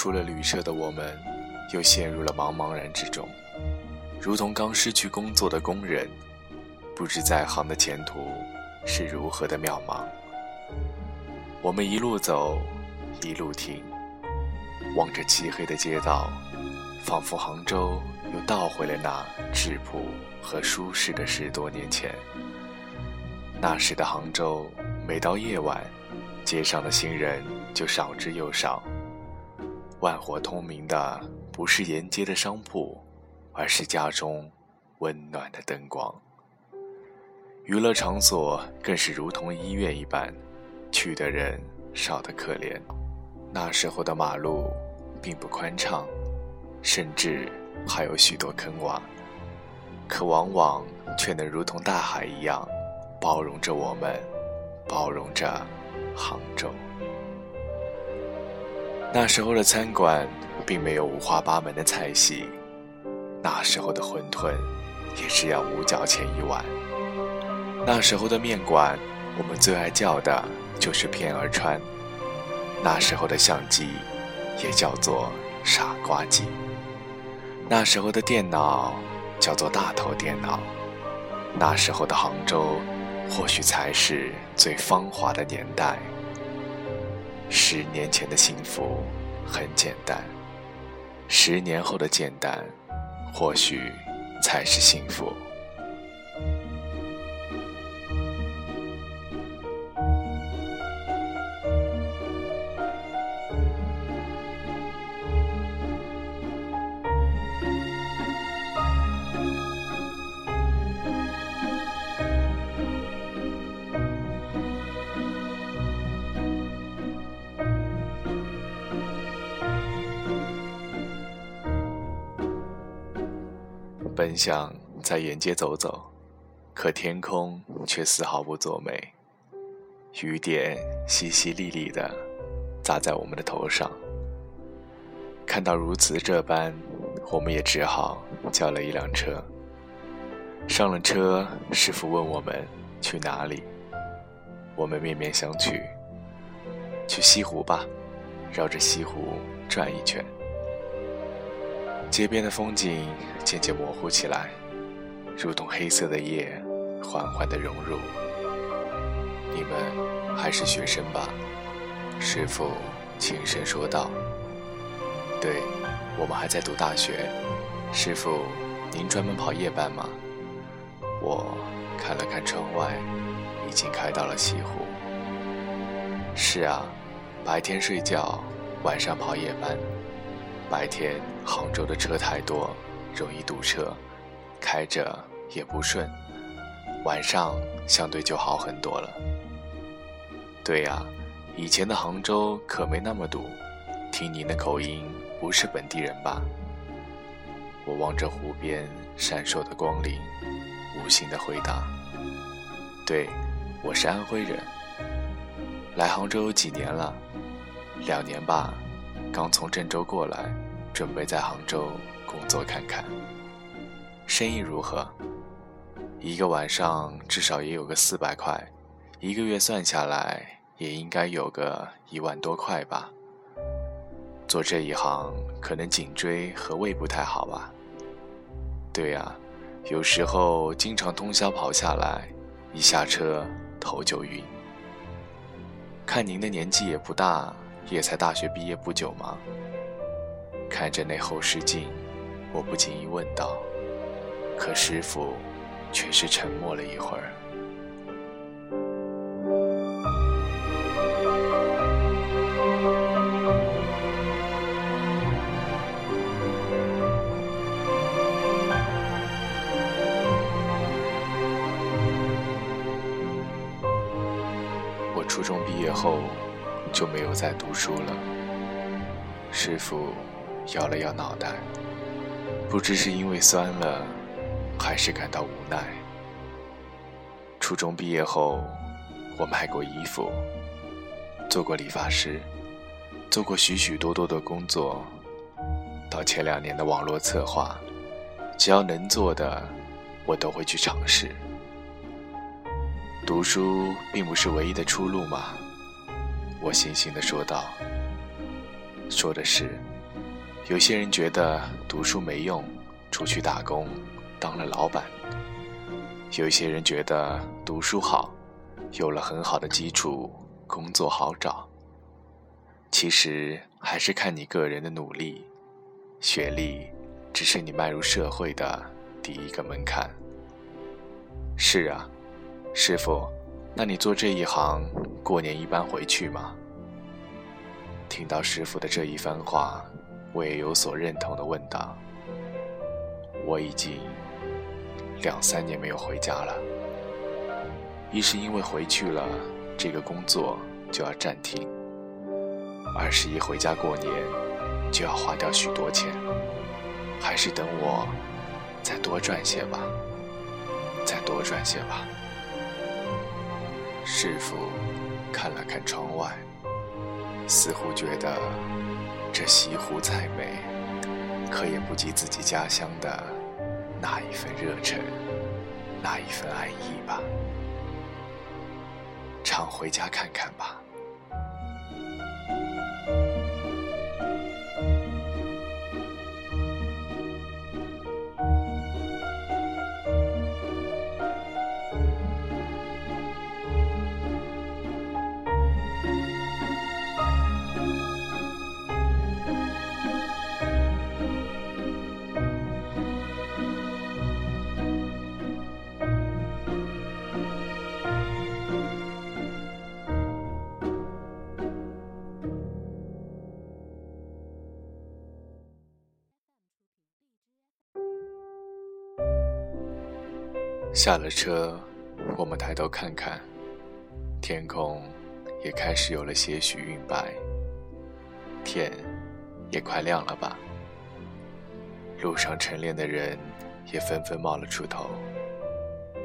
出了旅社的我们，又陷入了茫茫然之中，如同刚失去工作的工人，不知在行的前途是如何的渺茫。我们一路走，一路听，望着漆黑的街道，仿佛杭州又倒回了那质朴和舒适的十多年前。那时的杭州，每到夜晚，街上的行人就少之又少。万火通明的不是沿街的商铺，而是家中温暖的灯光。娱乐场所更是如同医院一般，去的人少得可怜。那时候的马路并不宽敞，甚至还有许多坑洼，可往往却能如同大海一样，包容着我们，包容着杭州。那时候的餐馆并没有五花八门的菜系，那时候的馄饨也只要五角钱一碗。那时候的面馆，我们最爱叫的就是片儿川。那时候的相机也叫做傻瓜机。那时候的电脑叫做大头电脑。那时候的杭州，或许才是最芳华的年代。十年前的幸福很简单，十年后的简单，或许才是幸福。本想在沿街走走，可天空却丝毫不作美，雨点淅淅沥沥的砸在我们的头上。看到如此这般，我们也只好叫了一辆车。上了车，师傅问我们去哪里，我们面面相觑，去西湖吧，绕着西湖转一圈。街边的风景渐渐模糊起来，如同黑色的夜，缓缓地融入。你们还是学生吧？师傅轻声说道。对，我们还在读大学。师傅，您专门跑夜班吗？我看了看窗外，已经开到了西湖。是啊，白天睡觉，晚上跑夜班。白天杭州的车太多，容易堵车，开着也不顺。晚上相对就好很多了。对呀，以前的杭州可没那么堵。听您的口音，不是本地人吧？我望着湖边闪烁的光临，无心的回答：“对，我是安徽人。来杭州有几年了？两年吧。”刚从郑州过来，准备在杭州工作看看。生意如何？一个晚上至少也有个四百块，一个月算下来也应该有个一万多块吧。做这一行，可能颈椎和胃不太好吧？对呀，有时候经常通宵跑下来，一下车头就晕。看您的年纪也不大。也才大学毕业不久吗？看着那后视镜我不经意问道可师傅却是沉默了一会儿。我初中毕业后就没有再读书了。师傅摇了摇脑袋，不知是因为酸了，还是感到无奈。初中毕业后，我卖过衣服，做过理发师，做过许许多多的工作。到前两年的网络策划，只要能做的，我都会去尝试。读书并不是唯一的出路嘛，我悻悻地说道。说的是，有些人觉得读书没用，出去打工，当了老板；有些人觉得读书好，有了很好的基础，工作好找。其实还是看你个人的努力，学历只是你迈入社会的第一个门槛。是啊。师傅，那你做这一行，过年一般回去吗？听到师傅的这一番话，我也有所认同的问道：“我已经两三年没有回家了。一是因为回去了，这个工作就要暂停；二是一回家过年，就要花掉许多钱。还是等我再多赚些吧，再多赚些吧。”师傅看了看窗外，似乎觉得这西湖再美，可也不及自己家乡的那一份热忱，那一份爱意吧。常回家看看吧。下了车，我们抬头看看，天空也开始有了些许晕白，天也快亮了吧？路上晨练的人也纷纷冒了出头，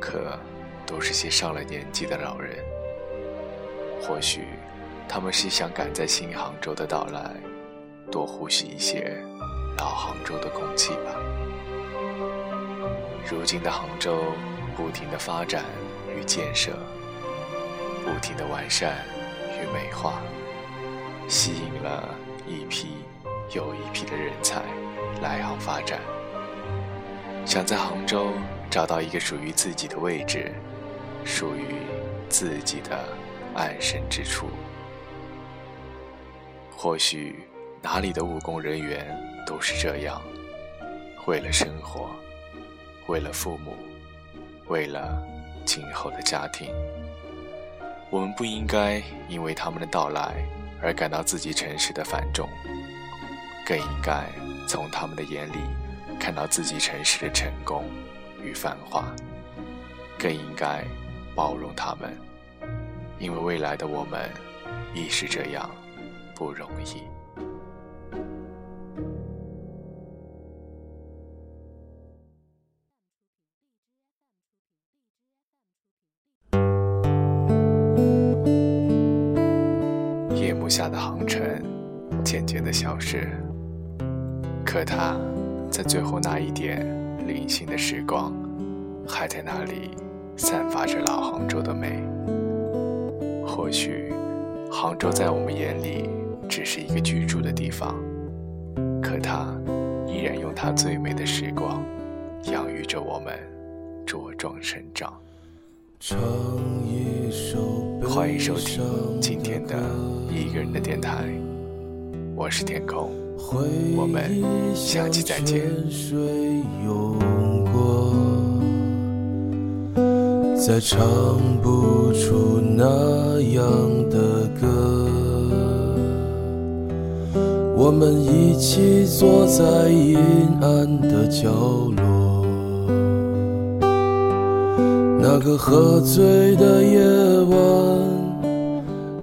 可都是些上了年纪的老人。或许他们是想赶在新杭州的到来，多呼吸一些老杭州的空气吧。如今的杭州。不停的发展与建设，不停的完善与美化，吸引了一批又一批的人才来杭发展。想在杭州找到一个属于自己的位置，属于自己的安身之处。或许哪里的务工人员都是这样，为了生活，为了父母。为了今后的家庭，我们不应该因为他们的到来而感到自己城市的繁重，更应该从他们的眼里看到自己城市的成功与繁华，更应该包容他们，因为未来的我们亦是这样不容易。消失，可他在最后那一点零星的时光，还在那里散发着老杭州的美。或许，杭州在我们眼里只是一个居住的地方，可它依然用它最美的时光，养育着我们茁壮成长。欢迎收听今天的一个人的电台，我是天空，我们下期再见。再唱不出那样的歌，我们一起坐在阴暗的角落。那个喝醉的夜晚，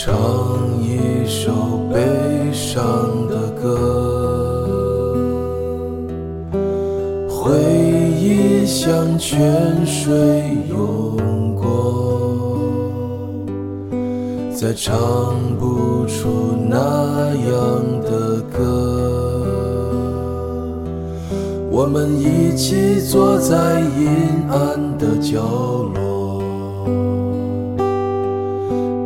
唱一首悲伤的歌，回忆像泉水涌过，再唱不出那样的歌。我们一起坐在阴暗的角落。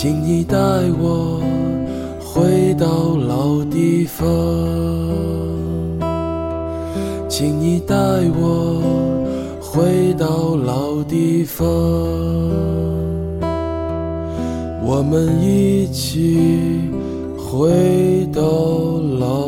请你带我回到老地方，请你带我回到老地方，我们一起回到老